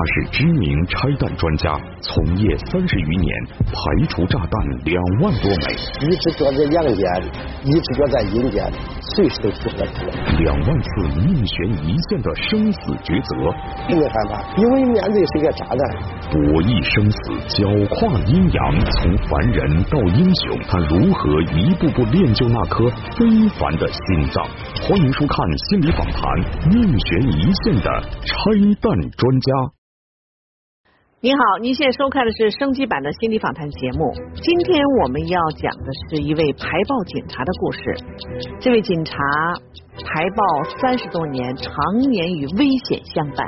他是知名拆弹专家，从业三十余年，排除炸弹两万多枚。一只脚在阳间，一只脚在阴间，随时都提出。两万次命悬一线的生死抉择，并没害怕，因为面对是一个炸弹。博弈生死，搅跨阴阳，从凡人到英雄，他如何一步步练就那颗非凡的心脏？欢迎收看心理访谈，命悬一线的拆弹专家。您好，您现在收看的是升级版的心理访谈节目。今天我们要讲的是一位排爆警察的故事。这位警察排爆三十多年，常年与危险相伴。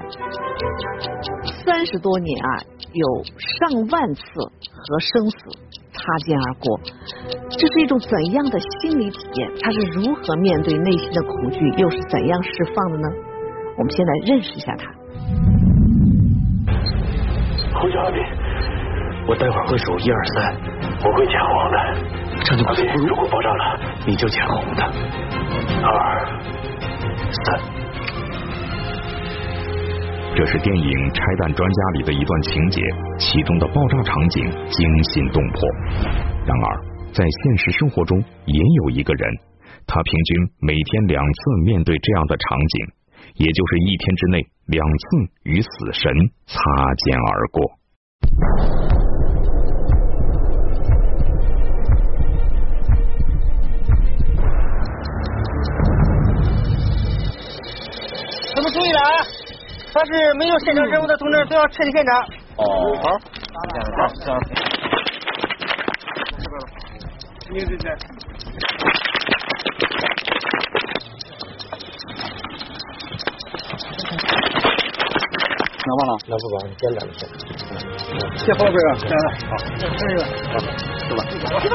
三十多年啊，有上万次和生死擦肩而过。这是一种怎样的心理体验？他是如何面对内心的恐惧，又是怎样释放的呢？我们先来认识一下他。侯小兵，我待会儿会数一二三，我会抢红的。张警官，如果爆炸了，你就抢红的。二三。这是电影《拆弹专家》里的一段情节，其中的爆炸场景惊心动魄。然而，在现实生活中也有一个人，他平均每天两次面对这样的场景，也就是一天之内两次与死神擦肩而过。咱们注意了啊！凡是没有现场任务的同志都要撤离现场。哦，好。好，对对对。拿完了，那不管，简单的事。谢宝贝啊，来了，好，这个，好，走吧。知道。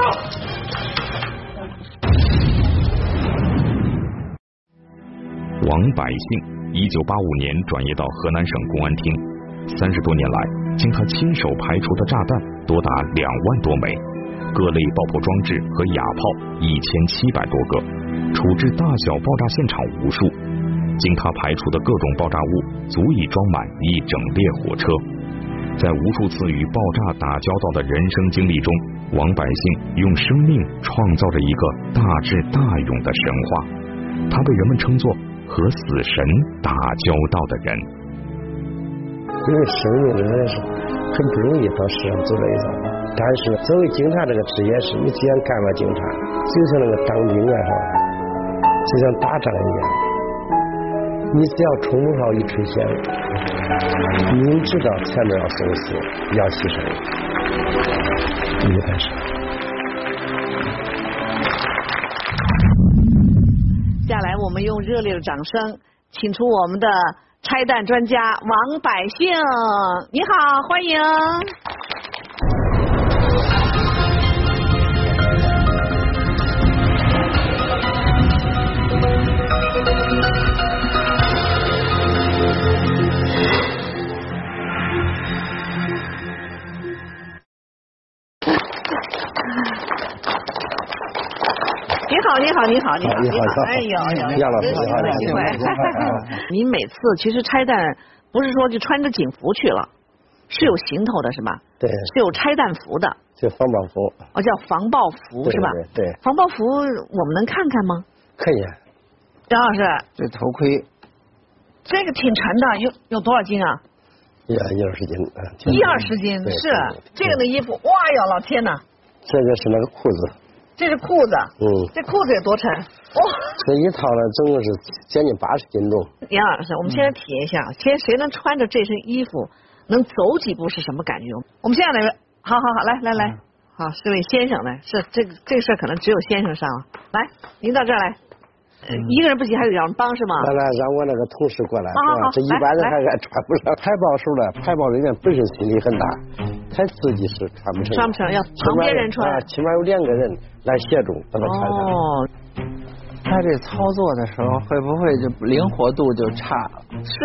王百姓，一九八五年转业到河南省公安厅，三十多年来，经他亲手排除的炸弹多达两万多枚，各类爆破装置和哑炮一千七百多个，处置大小爆炸现场无数。经他排除的各种爆炸物，足以装满一整列火车。在无数次与爆炸打交道的人生经历中，王百姓用生命创造着一个大智大勇的神话。他被人们称作和死神打交道的人。因为生命真的是很不容易到世上走这一遭，但是作为警察这个职业是，你既然干了警察，就像那个当兵啊，是吧？就像打仗一样。你只要冲锋号一吹响，明知道前面要生死，要牺牲，你就开始。接下来，我们用热烈的掌声，请出我们的拆弹专家王百姓。你好，欢迎。好，你好，你好，你好，你好，哎呦，杨老师，你好，你好。您 每次其实拆弹不是说就穿着警服去了，是有行头的是吧？对，是有拆弹服的。就防爆服。哦，叫防爆服是吧？对对。防爆服我们能看看吗？可以。杨老师，这头盔，这个挺沉的，有有多少斤啊？一一二十斤，一二十斤是这个的衣服，哇呀，老天呐！这个是那个裤子。这是裤子，嗯，这裤子有多沉？哇，这一套呢，总共是将近八十斤重。杨老师，我们先来体验一下，先谁能穿着这身衣服能走几步是什么感觉？我们现在来，好好好，来来来，好，这位先生呢，是这个这个事儿可能只有先生上了，来，您到这儿来，一个人不行，还得有人帮是吗？来来，让我那个同事过来，好好这一般人还还穿不上。排爆时候呢，排爆人员本身心理很大。他自己是穿不成，穿不成要旁边人穿，啊，起码有两个人来协助把它穿上。哦，他这操作的时候会不会就灵活度就差了？是，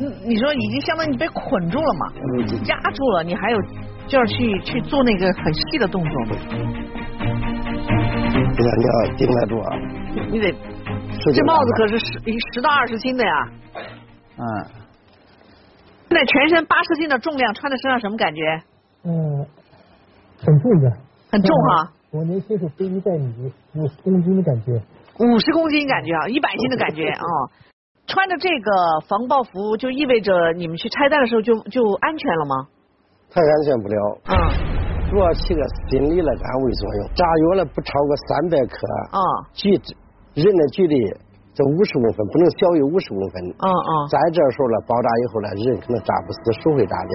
你你说已经相当于你被捆住了嘛，压住了，你还有就要去去做那个很细的动作。这个你要顶得住啊！你得，这帽子可是十十到二十斤的呀。嗯。现在全身八十斤的重量穿在身上什么感觉？嗯，很重的。很重哈。我能接受背一袋米五十公斤的感觉。五十公斤感觉啊，一百斤的感觉啊。穿着这个防爆服，就意味着你们去拆弹的时候就就安全了吗？太安全不了。嗯。主要起个心理的安慰作用。炸药了不超过三百克。啊。距人的距离这五十公分，不能小于五十公分。嗯嗯。在这时候呢，爆炸以后呢，人可能炸不死，手会炸掉，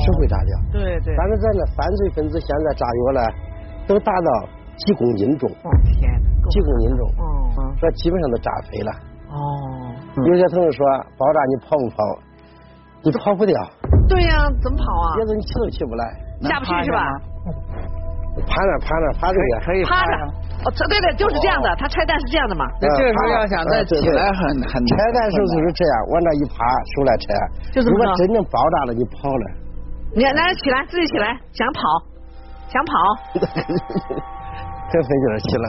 手会炸掉。对对。但是咱那犯罪分子现在炸药呢，都达到几公斤重。哦天几公斤重。嗯嗯。这基本上都炸飞了。哦。有些同志说爆炸你跑不跑？你跑不掉。对呀，怎么跑啊？别子你起都起不来，下不去是吧？趴那趴那趴着也可以趴着。哦，对对，就是这样的。他拆弹是这样的嘛？那这个时候要想再起来很很。拆弹时候就是这样，往那一趴，手来拆。就如果真正爆炸了，你跑了。你来起来，自己起来，想跑，想跑。这费劲起来。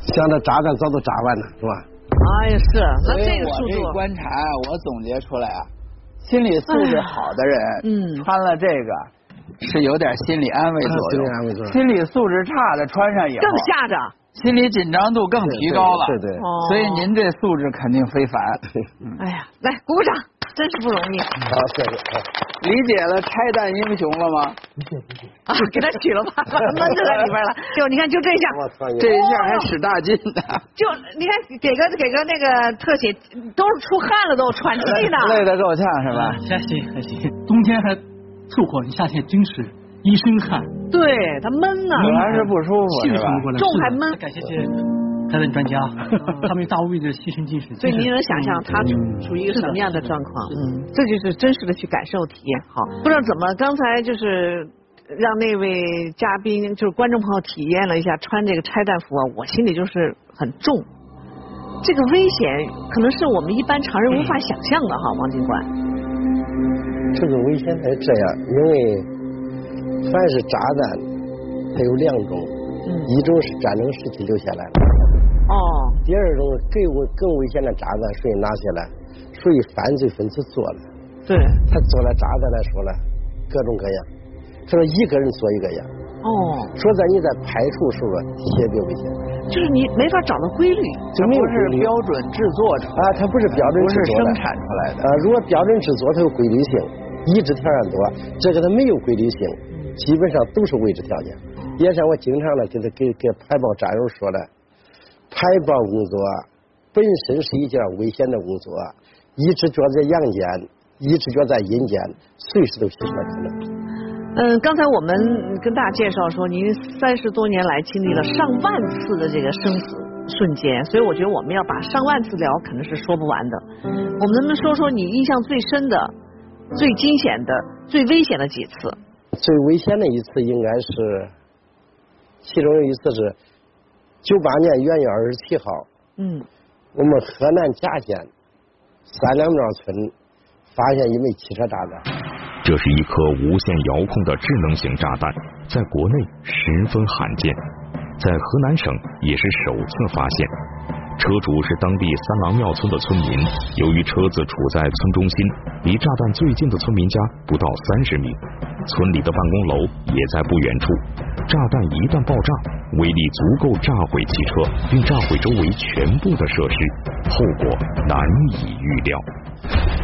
想着炸弹早都炸完了，是吧？哎呀，是，那这个速度。观察，我总结出来啊，心理素质好的人，嗯，穿了这个是有点心理安慰作用。心理素质差的穿上以后更吓着，心理紧张度更提高了。对对。所以您这素质肯定非凡。哎呀，来鼓鼓掌。真是不容易。好，谢谢。理解了拆弹英雄了吗？理解理解。啊，给他取了吧，闷就在里边了。就你看，就这一下，这一下还使大劲呢。就你看，给个给个那个特写，都是出汗了，都喘气呢。累得够呛是吧？还行还行，冬天还凑合，你夏天真是一身汗。对他闷呢，还是不舒服是吧？重还闷。感谢谢。他的专家，他们大无畏的牺牲精神。所以您能想象他处于一个什么样的状况？嗯，这就是真实的去感受体验。好，不知道怎么刚才就是让那位嘉宾，就是观众朋友体验了一下穿这个拆弹服啊，我心里就是很重。这个危险可能是我们一般常人无法想象的哈，王警官。这个危险是这样，因为凡是炸弹，它有两种。一种是战争时期留下来的，哦。第二种更危更危险的炸弹属于哪些呢？属于犯罪分子做的。对。他做了炸弹来说呢，各种各样。他说一个人做一个样。哦。说在你在排除时候特别危险。就是你没法找到规律，就不是标准制作出来。啊，它不是标准制作生产出来的。啊，如果标准制作，它有规律性，已知条件多。这个它没有规律性，基本上都是未知条件。也像我经常的给他给给排爆战友说的，排爆工作本身是一件危险的工作，一只脚在阳间，一只脚在阴间，随时都随时可能。嗯，刚才我们跟大家介绍说，您三十多年来经历了上万次的这个生死瞬间，所以我觉得我们要把上万次聊，可能是说不完的。我们能不能说说你印象最深的、最惊险的、最危险的几次？最危险的一次应该是。其中有一次是九八年元月二十七号，嗯，我们河南贾县三两庙村发现一枚汽车炸弹。这是一颗无线遥控的智能型炸弹，在国内十分罕见，在河南省也是首次发现。车主是当地三郎庙村的村民，由于车子处在村中心，离炸弹最近的村民家不到三十米，村里的办公楼也在不远处。炸弹一旦爆炸，威力足够炸毁汽车，并炸毁周围全部的设施，后果难以预料。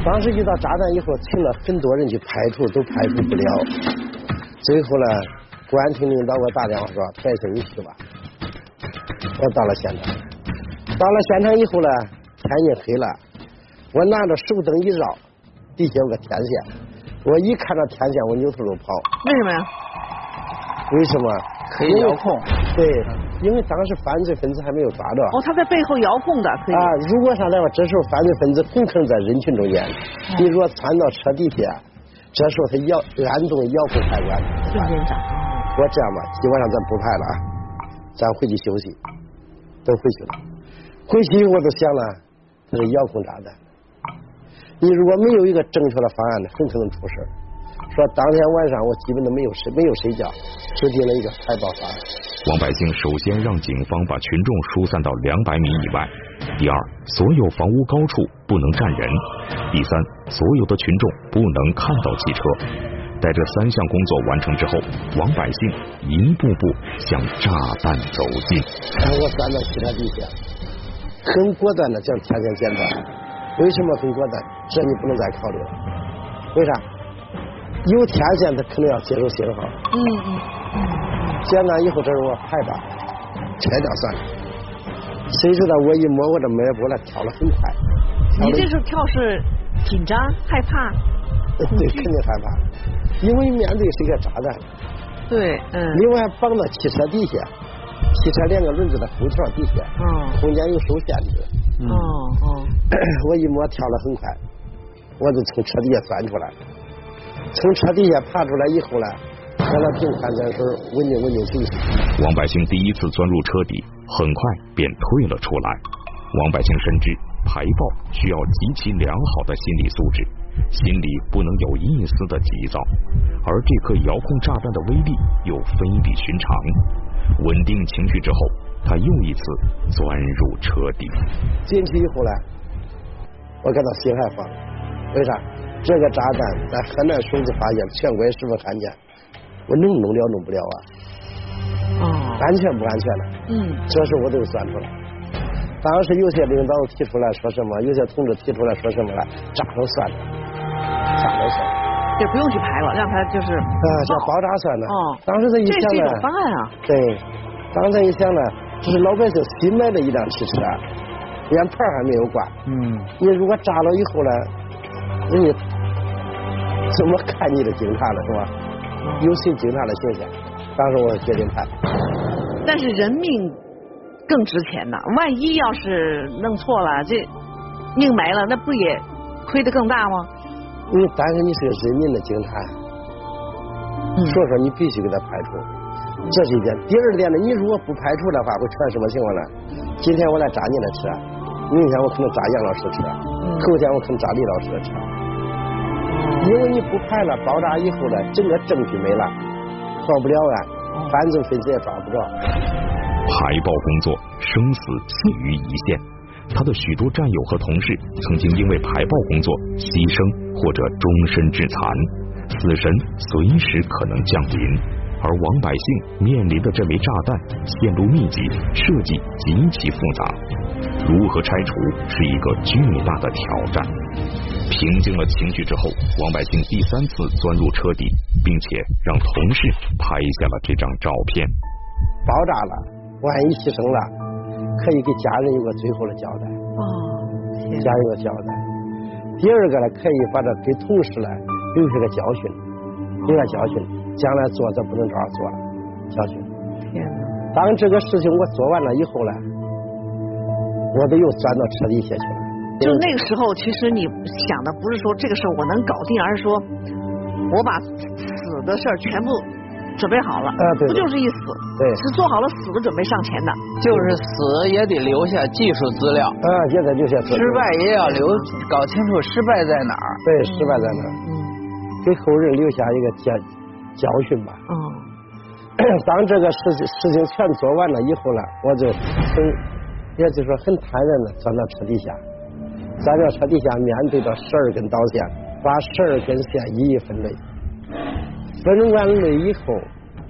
当时遇到炸弹以后，请了很多人去排除，都排除不了。最后呢，公安厅领导给我打电话说：“白先你去吧。”我到了现场，到了现场以后呢，天已经黑了，我拿着手灯一绕，底下有个天线，我一看到天线，我扭头就跑。为什么呀？为什么可以遥控？对，因为当时犯罪分子还没有抓着。哦，他在背后遥控的，可以。啊，如果上来话，这时候犯罪分子很可能在人群中间。你如果窜到车底下，这时候他遥按动遥控开关。瞬间炸。我这样吧，今晚上咱不拍了啊，咱回去休息，都回去了。回去我都想了，这是遥控炸弹。你如果没有一个正确的方案呢，很可能出事说当天晚上我基本都没有睡，没有睡觉，制定了一个排爆方案。王百姓首先让警方把群众疏散到两百米以外，第二，所有房屋高处不能站人；第三，所有的群众不能看到汽车。在这三项工作完成之后，王百姓一步步向炸弹走近。我钻到汽车底下，很果断的将天线剪断。为什么很果断？这你不能再考虑了。为啥？有天线，它肯定要接收信号。嗯嗯嗯。剪断以后，这是我排吧，拆掉算了。谁知道我一摸我这脉搏了，跳了很快。你这时候跳是紧张、害怕？对，肯定害怕。因为面对是一个炸弹，对，嗯，另外绑到汽车底下，汽车两个轮子的后条底下，嗯，空间有受限制，哦哦，我一摸跳了很快，我就从车底下钻出来，从车底下爬出来以后呢，在那平盘在手，稳定稳定情绪。王百姓第一次钻入车底，很快便退了出来。王百姓深知排爆需要极其良好的心理素质。心里不能有一丝的急躁，而这颗遥控炸弹的威力又非比寻常。稳定情绪之后，他又一次钻入车底。进去以后呢，我感到心害慌。为啥？这个炸弹在河南省的发现，全国也十分罕见。我能弄了，弄不了啊？哦。安全不安全呢？嗯。这时我都算出来。当时有些领导提出来说什么，有些同志提出来说什么了，炸了算了。炸了算了，就不用去排了，让他就是啊，叫爆炸算了。哦，当时这一想呢，这是一种方案啊。对，当时一想呢，这是老百姓新买的一辆汽车，连牌还没有挂。嗯。你如果炸了以后呢，人家怎么看你的警察了是吧？有谁警察的形象？当时我决定拍。但是人命更值钱呐，万一要是弄错了，这命没了，那不也亏得更大吗？你但是你是个人民的警察，所以说你必须给他排除，这是一点。第二点呢，你如果不排除的话，会出现什么情况呢？今天我来砸你的车，明天我可能砸杨老师的车，后天我可能砸李老师的车。因为你不排了，爆炸以后呢，整个证据没了，破不了案，犯罪分子也抓不着。排爆工作生死系于一线。他的许多战友和同事曾经因为排爆工作牺牲或者终身致残，死神随时可能降临。而王百姓面临的这枚炸弹线路密集，设计极其复杂，如何拆除是一个巨大的挑战。平静了情绪之后，王百姓第三次钻入车底，并且让同事拍下了这张照片。爆炸了，万一牺牲了。可以给家人有个最后的交代，哦，家人有个交代。第二个呢，可以把这给同事呢留下个教训，留下教训，将来做这不能这样做了，教训。天哪！当这个事情我做完了以后呢，我得又钻到车底下去了。就那个时候，其实你想的不是说这个事儿我能搞定，而是说我把死的事儿全部。准备好了，不就是一死？对，是做好了死的准备上前的。就是死也得留下技术资料。啊，也得留下。失败也要留，搞清楚失败在哪儿。对，失败在哪儿？嗯，给后人留下一个教教训吧。嗯。当这个事情事情全做完了以后呢，我就很，也就是说很坦然的钻到车底下，在这车底下，面对着十二根导线，把十二根线一一分类。分完类以后，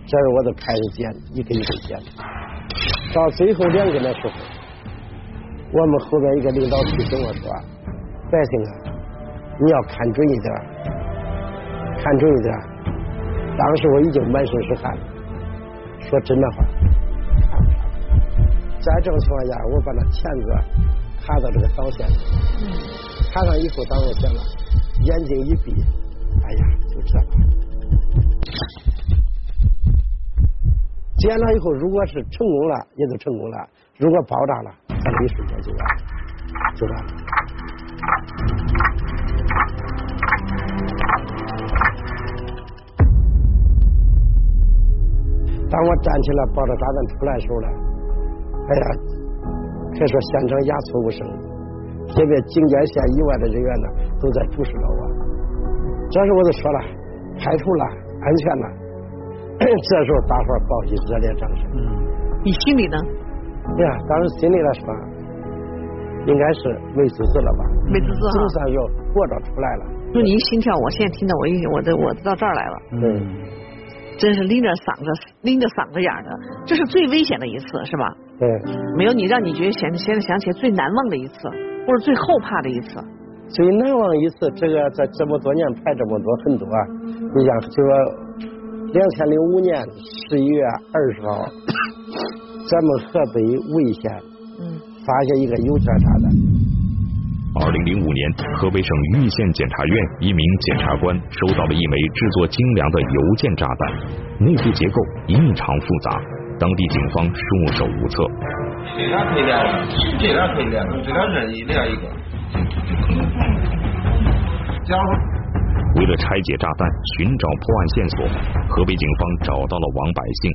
这是我就开始剪，一根一根剪。到最后两根的时候，我们后边一个领导提醒我说：“百姓啊，你要看准一点，看准一点。”当时我已经满身是汗了，说真的话。在这种情况下，我把那钳子卡到这个导线上，卡上以后，当我剪了，眼睛一闭，哎呀，就这了。剪了以后，如果是成功了，也就成功了；如果爆炸了，咱一瞬间就完，就完了。当我站起来抱着炸弹出来的时候呢，哎呀，可以说现场鸦雀无声，这边警戒线以外的人员呢，都在注视着我。这时我就说了，排除了，安全了。这时候，大伙儿报起热烈掌声。嗯，你心里呢？呀，当时心里来说，应该是没滋滋了吧？没滋滋哈。总算又活着出来了。就您心跳，我现在听到我一我这我到这儿来了。嗯。真是拎着嗓子拎着嗓子眼的，这是最危险的一次，是吧？对。没有你让你觉得现现在想起来最难忘的一次，或者最后怕的一次。最难忘一次，这个在这么多年拍这么多很多，你像就说两千零五年十一月二十号，咱们河北魏县发现一个邮件炸弹。二零零五年，河北省玉县检察院一名检察官收到了一枚制作精良的邮件炸弹，内部结构异常复杂，当地警方束手无策。这俩可以连，这俩可以连，这俩任意连一个。为了拆解炸弹，寻找破案线索，河北警方找到了王百姓。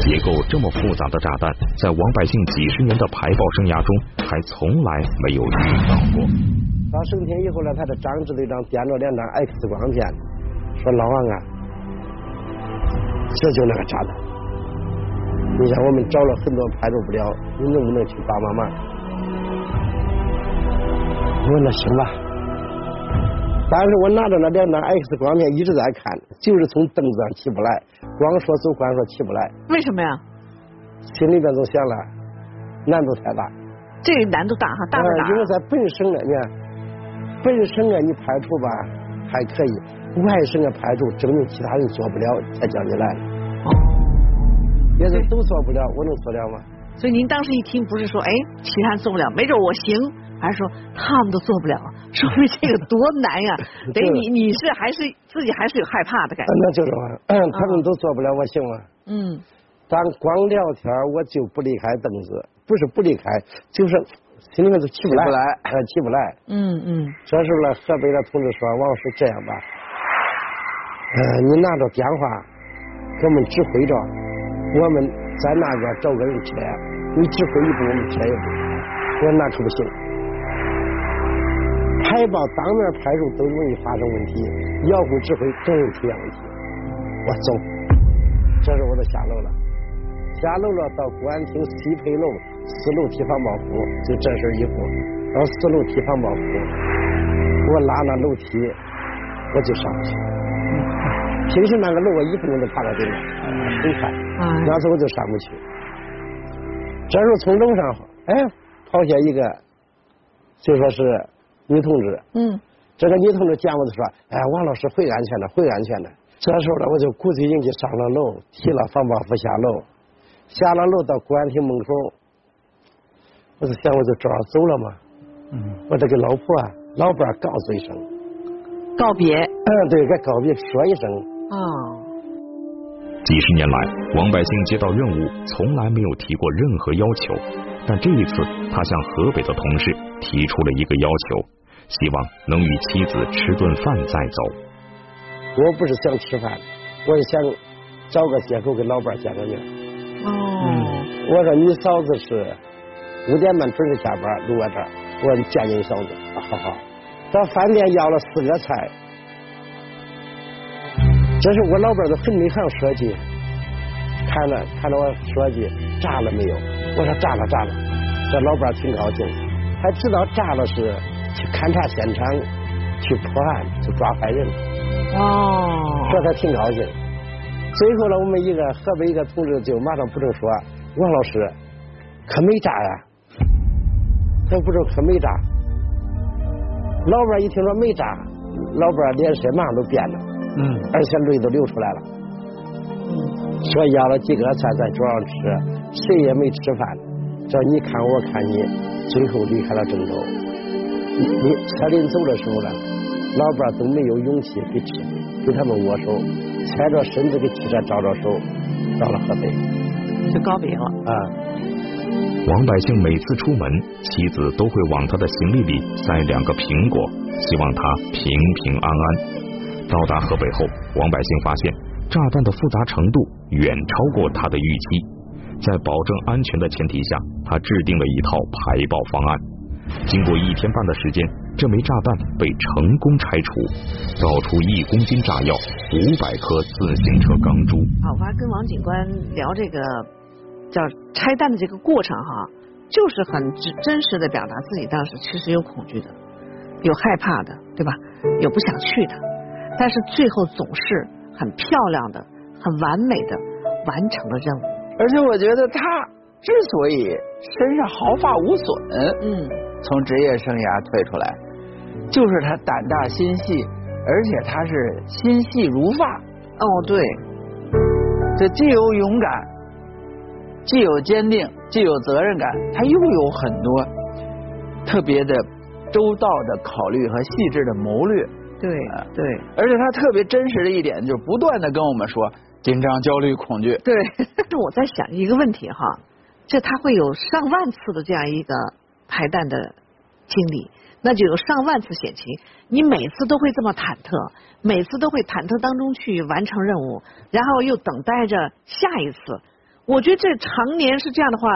结构这么复杂的炸弹，在王百姓几十年的排爆生涯中，还从来没有遇到过。到升天以后呢，他的张支队长掂着两张 X 光片，说：“老王啊，这就那个炸弹。你像我们找了很多排除不了，你能不能去帮帮忙？”我说那行吧，但是我拿着那两张 X 光片一直在看，就是从凳子上起不来，光说走，光说起不来。为什么呀？心里边就想了，难度太大。这个难度大哈，大不大？因为在本省啊，你看，本省啊，你排除吧还可以，外省啊排除，证明其他人做不了，才叫你来。哦。别人都做不了，我能做了吗？所以您当时一听，不是说哎，其他人做不了，没准我行。还是说他们都做不了，说明这个多难呀！等于你你是还是自己还是有害怕的感觉。那就是嘛，他们都做不了，我行吗？嗯。咱光聊天，我就不离开凳子，不是不离开，就是心里面都起不来，起不来。嗯嗯。这时候呢，河北的同志说：“王老师，这样吧，呃，你拿着电话给我们指挥着，我们在那边找个人车，你指挥一步，我们车一步。”我说：“那可不行。”排爆当面排入都容易发生问题，遥控指挥更容易出现问题。我走，这时候我就下楼了，下楼了到公安厅西配楼四楼提防爆服，就这身衣服到四楼提防爆服，我拉那楼梯我就上去。平时那个路我一分钟就爬到顶了，很快，那时候我就上不去。这时候从楼上哎跑下一个，就说是。女同志，嗯，这个女同志见我就说：“哎，王老师会安全的，会安全的。”这时候呢，我就鼓起勇气上了楼，提了防爆服下楼，下了楼到公安厅门口，我就想我就这样走了嘛，嗯，我得给老婆啊、老伴告诉一声，告别，嗯，对，该告别说一声。啊，几十年来，王百姓接到任务从来没有提过任何要求，但这一次，他向河北的同事提出了一个要求。希望能与妻子吃顿饭再走。我不是想吃饭，我是想找个借口跟老伴见个面。哦。我说你嫂子是五点半准时下班，路过这儿，我说见见你嫂子。好好。到饭店要了四个菜，这是我老伴儿都很内行说句，看了看了我说句炸了没有？我说炸了炸了，这老伴儿挺高兴，还知道炸了是。去勘察现场，去破案，去抓坏人。哦，这他挺高兴。最后呢，我们一个河北一个同志就马上补充说：“王老师，可没炸呀？”他不说可没炸。老伴一听说没炸，老伴脸色马上都变了。嗯。而且泪都流出来了。嗯。说要了几个菜在桌上吃，谁也没吃饭。这你看我看你，最后离开了郑州。你车临走的时候呢，老伴都没有勇气给车给他们握手，踩着身子给汽车招招手，到了河北就告别了啊。王百姓每次出门，妻子都会往他的行李里塞两个苹果，希望他平平安安。到达河北后，王百姓发现炸弹的复杂程度远超过他的预期，在保证安全的前提下，他制定了一套排爆方案。经过一天半的时间，这枚炸弹被成功拆除，造出一公斤炸药、五百颗自行车钢珠。好，我还跟王警官聊这个叫拆弹的这个过程哈，就是很真真实的表达自己当时其实有恐惧的，有害怕的，对吧？有不想去的，但是最后总是很漂亮的、很完美的完成了任务。而且我觉得他之所以身上毫发无损，嗯，从职业生涯退出来，就是他胆大心细，而且他是心细如发。哦，对，这既有勇敢。既有坚定，既有责任感，他又有很多特别的周到的考虑和细致的谋略。对，对，而且他特别真实的一点，就是不断的跟我们说紧张、焦虑、恐惧。对，是我在想一个问题哈，这他会有上万次的这样一个排弹的经历，那就有上万次险情，你每次都会这么忐忑，每次都会忐忑当中去完成任务，然后又等待着下一次。我觉得这常年是这样的话，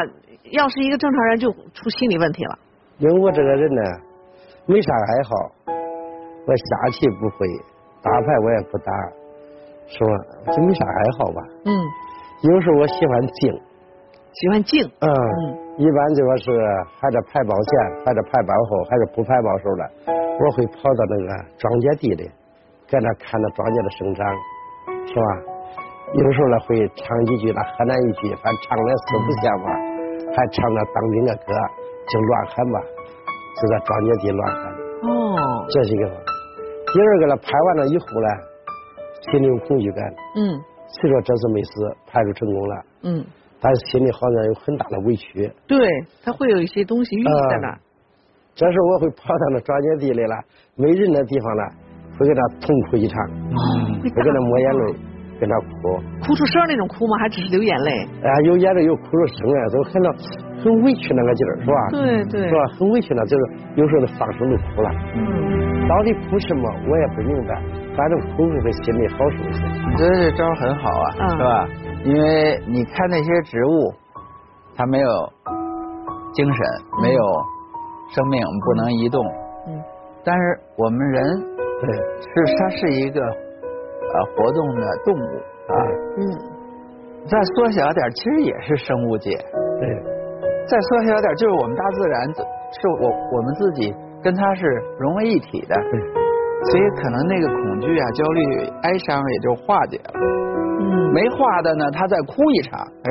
要是一个正常人就出心理问题了。因为我这个人呢，没啥爱好，我下棋不会，打牌我也不打，是吧？就没啥爱好吧。嗯。有时候我喜欢静。喜欢静。嗯。一般就说是还在排包前，还在排包后，还是不排包时候了，我会跑到那个庄稼地里，在那看着庄稼的生长，是吧？有时候呢会唱几句那河南一句，反正唱了四不像吧，还唱那当兵的歌，就乱喊吧，就在庄稼地乱喊。哦。这是一个。第二个呢，拍完了以后呢，心里有恐惧感。嗯。虽说这次没死，拍出成功了。嗯。但是心里好像有很大的委屈。对他会有一些东西郁在那。这时候我会跑到那庄稼地里了，没人的地方呢，会给他痛哭一场，会给他抹眼泪。跟他哭，哭出声那种哭吗？还只是流眼泪？哎，有眼泪有哭出声来，都很到很委屈那个劲儿，是吧？对对，是吧？很委屈了，就是有时候都放声都哭了。嗯。到底哭什么？我也不明白。反正哭会心里好受一些。你觉得这招很好啊，是吧？因为你看那些植物，它没有精神，没有生命，不能移动。嗯。但是我们人，对，是它是一个。呃，活动的动物啊，嗯，再缩小点，其实也是生物界，对，再缩小点，就是我们大自然，是我我们自己跟它是融为一体的，对，所以可能那个恐惧啊、焦虑、哀伤也就化解了，嗯，没化的呢，他再哭一场，哎，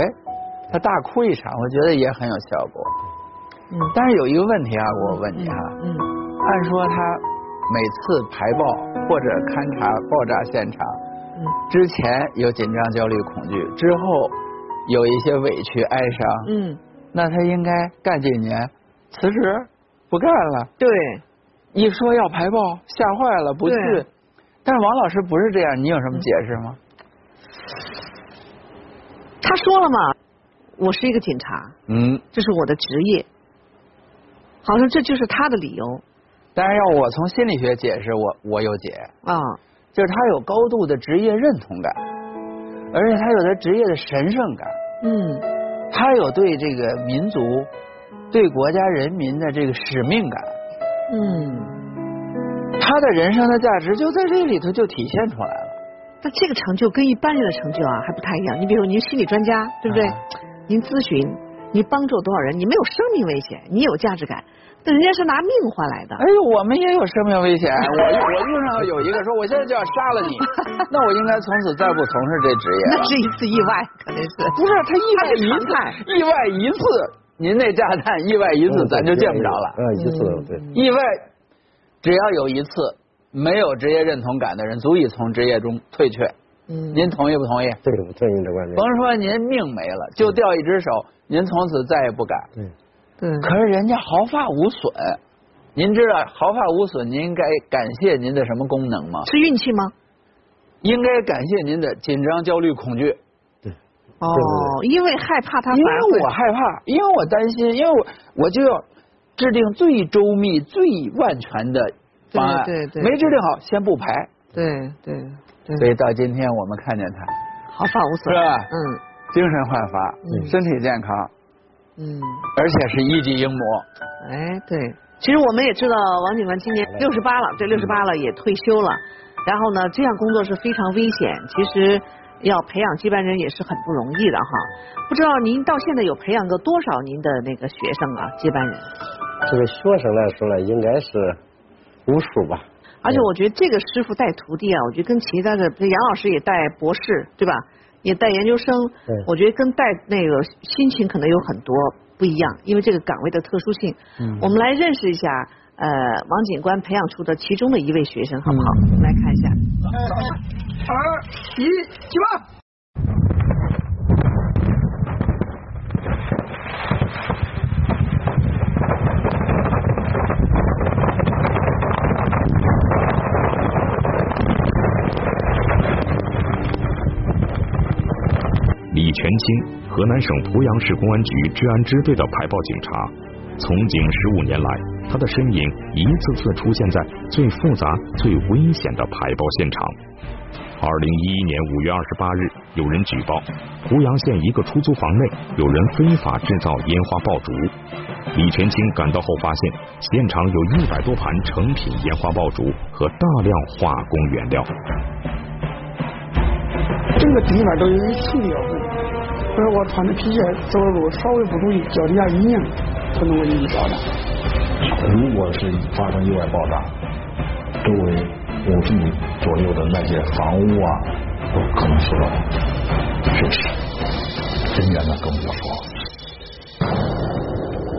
他大哭一场，我觉得也很有效果，嗯，但是有一个问题啊，我问你哈，嗯，按说他。每次排爆或者勘察爆炸现场，之前有紧张、焦虑、恐惧，之后有一些委屈、哀伤，嗯，那他应该干几年？辞职不干了？对，一说要排爆，吓坏了，不去。但是王老师不是这样，你有什么解释吗？他说了嘛，我是一个警察，嗯，这是我的职业，好像这就是他的理由。但是要我从心理学解释，我我有解啊，就是他有高度的职业认同感，而且他有他职业的神圣感，嗯，他有对这个民族、对国家人民的这个使命感，嗯，他的人生的价值就在这里头就体现出来了。那这个成就跟一般人的成就啊还不太一样。你比如您心理专家，对不对？您咨询，您帮助多少人？你没有生命危险，你有价值感。那人家是拿命换来的。哎呦，我们也有生命危险。我我路上有一个说，我现在就要杀了你，那我应该从此再不从事这职业。那是一次意外，肯定是。不是他意外一次，意外一次，您那炸弹意外一次，咱就见不着了。嗯，一次对。意外，只要有一次没有职业认同感的人，足以从职业中退却。嗯。您同意不同意？对，我同意这观点。甭说您命没了，就掉一只手，您从此再也不敢。对。可是人家毫发无损，您知道毫发无损，您应该感谢您的什么功能吗？是运气吗？应该感谢您的紧张、焦虑、恐惧。对。哦，因为害怕他，因为我害怕，因为我担心，因为我我就要制定最周密、最万全的方案。对对。没制定好，先不排。对对对。所以到今天我们看见他毫发无损，是吧？嗯。精神焕发，身体健康。嗯，而且是一级英模。哎，对，其实我们也知道王警官今年六十八了，对六十八了也退休了。然后呢，这样工作是非常危险。其实要培养接班人也是很不容易的哈。不知道您到现在有培养过多少您的那个学生啊，接班人？这个学生来说呢，应该是无数吧。而且我觉得这个师傅带徒弟啊，我觉得跟其他的，杨老师也带博士，对吧？也带研究生，我觉得跟带那个心情可能有很多不一样，因为这个岗位的特殊性。我们来认识一下，呃，王警官培养出的其中的一位学生，好不好？我们来看一下。二一，起吧。全清，河南省濮阳市公安局治安支队的排爆警察，从警十五年来，他的身影一次次出现在最复杂、最危险的排爆现场。二零一一年五月二十八日，有人举报濮阳县一个出租房内有人非法制造烟花爆竹。李全清赶到后发现，现场有一百多盘成品烟花爆竹和大量化工原料，整个地面都有一层裂痕。而我穿的皮鞋走的路稍微不注意，脚底下一拧，可能我引起爆炸。如果是发生意外爆炸，周围五十米左右的那些房屋啊，都可能受到损失，人员呢更不要说。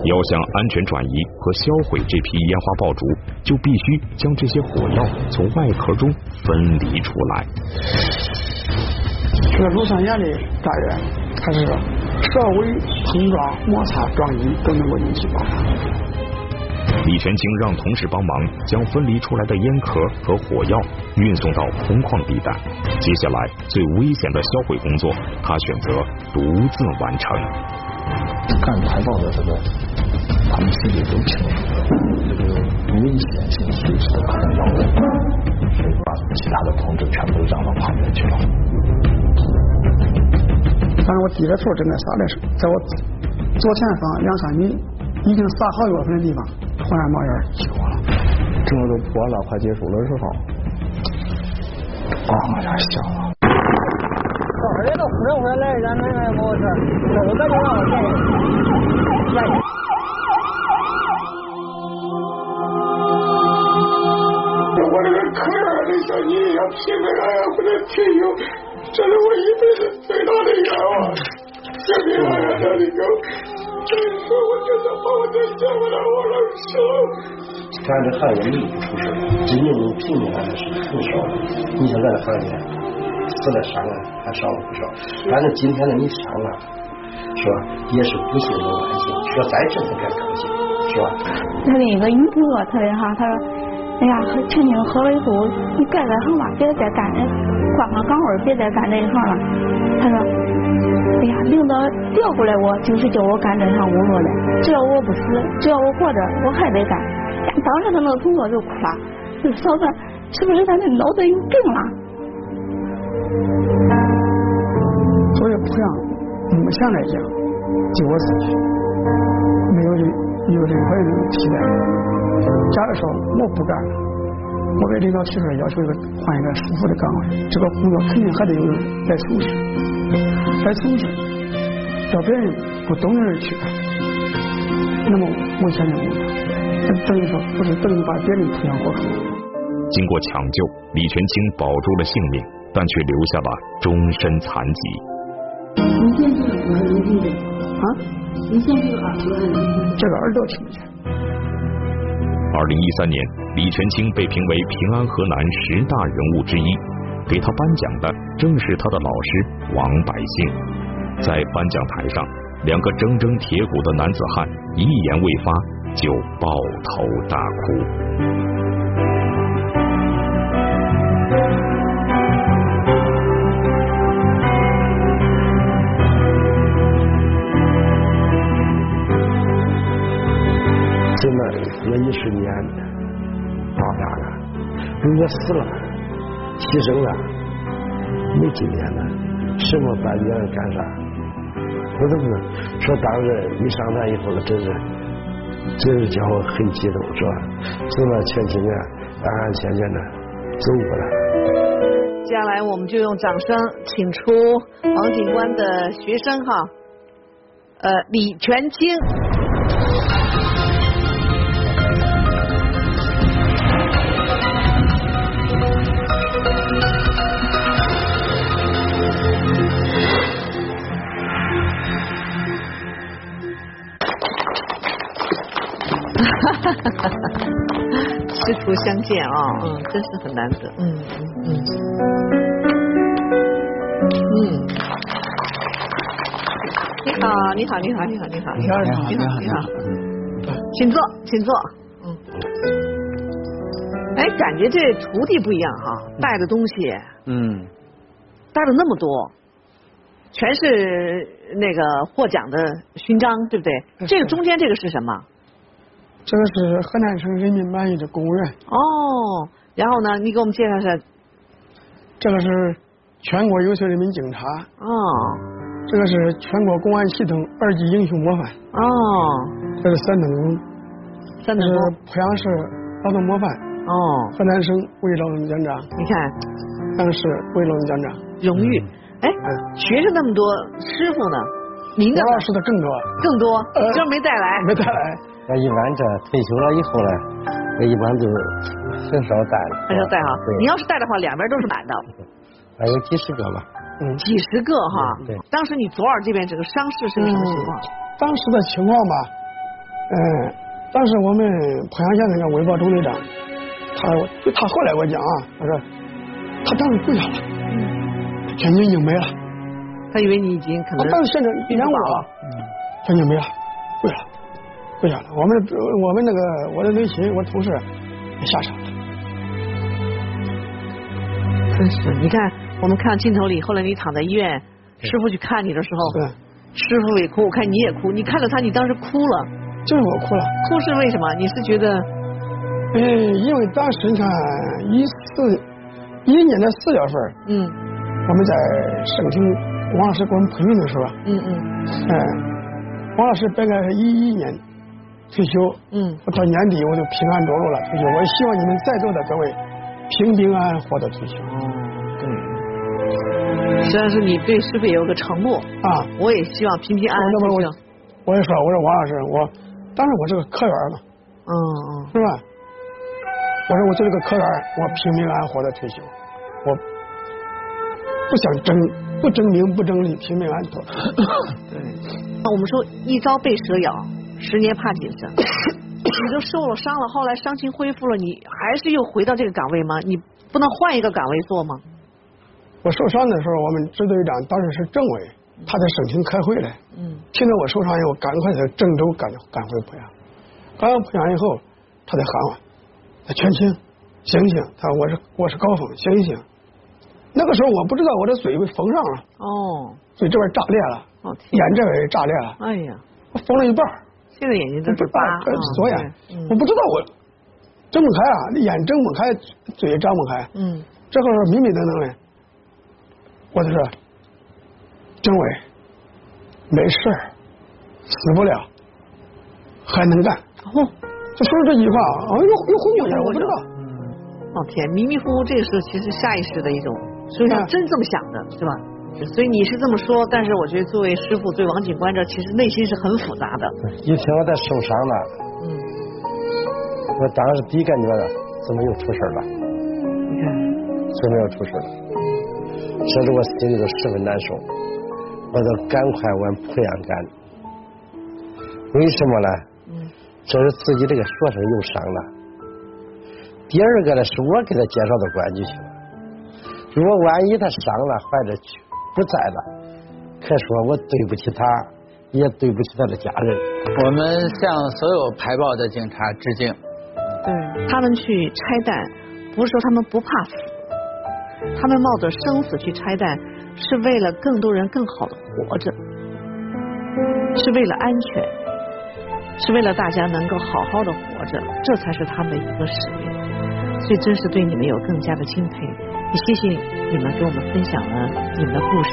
要想安全转移和销毁这批烟花爆竹，就必须将这些火药从外壳中分离出来。这个录像眼的炸药。它是稍微碰撞、摩擦、撞击都能够引起爆炸。李全清让同事帮忙将分离出来的烟壳和火药运送到空旷地带。接下来最危险的销毁工作，他选择独自完成。干排爆的这个，他们心里都清楚，这个危险性随时都可能到来，所以把其他的同志全部让到旁边去了。但是我低着头正在撒的时候，在我左前方两三米已经撒好药粉的地方，突然冒烟起火了。正都破了，快结束的时候，啊呀，响了。到这儿都呼着呼着来，人那个摩托车，这都感觉让我。这个可爱的小妮要拼命啊，不能停油。这是我一辈子最大的愿望，这别玩意儿，你给我，你说我真的把我再见回来，我老死咱这行业没有不出事，真正能拼命的是很少的。你像咱这行业，死了伤了还少不少。反正今天的你伤了，是吧？也是不幸中的万幸，说再挣才该高兴，是吧？他的一个女朋友特别好，他说。哎呀，陈宁喝了以后，你改改行吧，别再干了，换换岗位，别再干这一行了。他说，哎呀，领导调过来我，就是叫我干这项工作的，只要我不死，只要我活着，我还得干。当时他那个同学就哭了，就嫂子，是不是他的脑子有病了？作为濮阳目前来讲，就我自己，没有人有任何人能替代。假如说我不干，我给领导提出来要求一个换一个舒服的岗位，这个工作肯定还得有人来从事，来从事，叫别人不懂的人去干，那么我现在工作，等于说不是等于把别人推向火坑。经过抢救，李全清保住了性命，但却留下了终身残疾。你现在耳朵听见？啊？你现在耳朵还能听这个耳朵听不见。二零一三年，李全清被评为平安河南十大人物之一，给他颁奖的正是他的老师王百姓。在颁奖台上，两个铮铮铁骨的男子汉一言未发就抱头大哭。那一十年到家了，如果死了、牺牲了，没几年了，什么颁奖干啥？我都不说。当时一上台以后，真是真是叫我很激动，是吧？走了，前几年，安安全全的走过来。接下来我们就用掌声请出王警官的学生哈，呃，李全清。相见啊，嗯，真是很难得，嗯嗯嗯。嗯。你好，你好，你好，你好，你好，你好，你好，你好，你好，请坐，请坐，嗯。哎，感觉这徒弟不一样哈，带的东西，嗯，带了那么多，全是那个获奖的勋章，对不对？这个中间这个是什么？这个是河南省人民满意的公务员。哦，然后呢？你给我们介绍一下。这个是全国优秀人民警察。哦。这个是全国公安系统二级英雄模范。哦。这是三等功。三等功。濮阳市劳动模范。哦。河南省为劳动奖章。你看。当时为劳动奖章。荣誉。哎。学生那么多，师傅呢？您的。王老师的更多。更多。这没带来。没带来。那一般这退休了以后呢，那一般都很少带了。很少带哈。你要是带的话，两边都是满的。还有几十个吧。嗯。几十个哈。对。当时你左耳这边这个伤势是个什么情况？当时的情况吧，嗯，当时我们濮阳县那个卫保中队长，他他后来给我讲啊，他说他当时跪下了，眼睛已经没了。他以为你已经可能。他当时现在一两了，眼睛没了。跪下了，我们我们那个我的内亲，我同事下场了。真是，你看，我们看镜头里，后来你躺在医院，师傅去看你的时候，对，师傅也哭，我看你也哭，你看到他，你当时哭了。就是我哭了。哭是为什么？你是觉得？嗯，因为当时你看一四一一年的四月份，嗯，我们在省厅王老师给我们培训的时候，嗯嗯，哎，王老师本来是一一年。退休，嗯，我到年底我就平安着陆了。退休，我也希望你们在座的各位平平安安获得退休。对，实际上是你对师傅也有个承诺啊，我也希望平平安安退休。我也说，我说王老师，我当时我是个科员嘛，嗯嗯，是吧？我说我就是个科员，我平平安安获得退休，我不想争，不争名，不争利，平平安安走。对，那我们说一朝被蛇咬。十年怕井绳，你都受了伤了，后来伤情恢复了，你还是又回到这个岗位吗？你不能换一个岗位做吗？我受伤的时候，我们支队长当时是政委，他在省厅开会嘞。嗯。听到我受伤以后，赶快在郑州赶赶回濮阳。赶回濮阳以后，他在喊我：“他全清，醒醒！”他说：“我是我是高峰，醒一醒！”那个时候我不知道我的嘴被缝上了。哦。嘴这边炸裂了。哦眼这边也炸裂了。哎呀。我缝了一半。现在眼睛都是疤，左眼，我不知道我睁不开啊，眼睁不开，嘴张不开。嗯，这会儿迷迷瞪瞪的，我就说，政委，没事儿，死不了，还能干。哦，就说了这句话，啊，又又昏过去了，我不知道。哦天，迷迷糊糊，这个是其实下意识的一种，所以他真这么想的，是吧？所以你是这么说，但是我觉得作为师傅，对王警官这其实内心是很复杂的。一听我他受伤了，嗯，我当时第一感觉，怎么又出事了？你看，怎么又出事了？这是我心里头十分难受，我得赶快往濮阳赶。为什么呢？嗯，这是自己这个学生又伤了。第二个呢，是我给他介绍到公安局去了。如果万一他伤了，或者去。不在了，可说我对不起他，也对不起他的家人。我们向所有排爆的警察致敬。对他们去拆弹，不是说他们不怕死，他们冒着生死去拆弹，是为了更多人更好的活着，是为了安全，是为了大家能够好好的活着，这才是他们的一个使命。所以真是对你们有更加的钦佩。也谢谢你们给我们分享了你们的故事。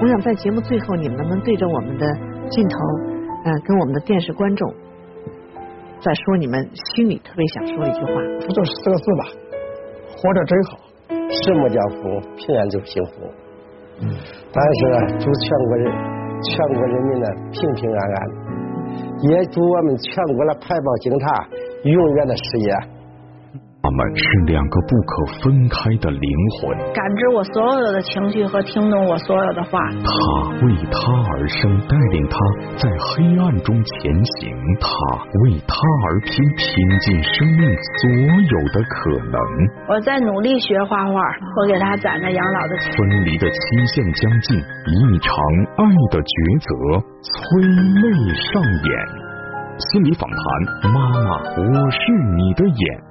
我想在节目最后，你们能不能对着我们的镜头，嗯，跟我们的电视观众，再说你们心里特别想说的一句话？就四个字吧，活着真好。什么叫福？平安就幸福。但是呢，祝全国人、全国人民呢平平安安，也祝我们全国的排爆警察永远的事业。他们是两个不可分开的灵魂，感知我所有的情绪和听懂我所有的话。他为他而生，带领他在黑暗中前行。他为他而拼，拼尽生命所有的可能。我在努力学画画，我给他攒着养老的钱。分离的期限将近，一场爱的抉择催泪上演。心理访谈，妈妈，我是你的眼。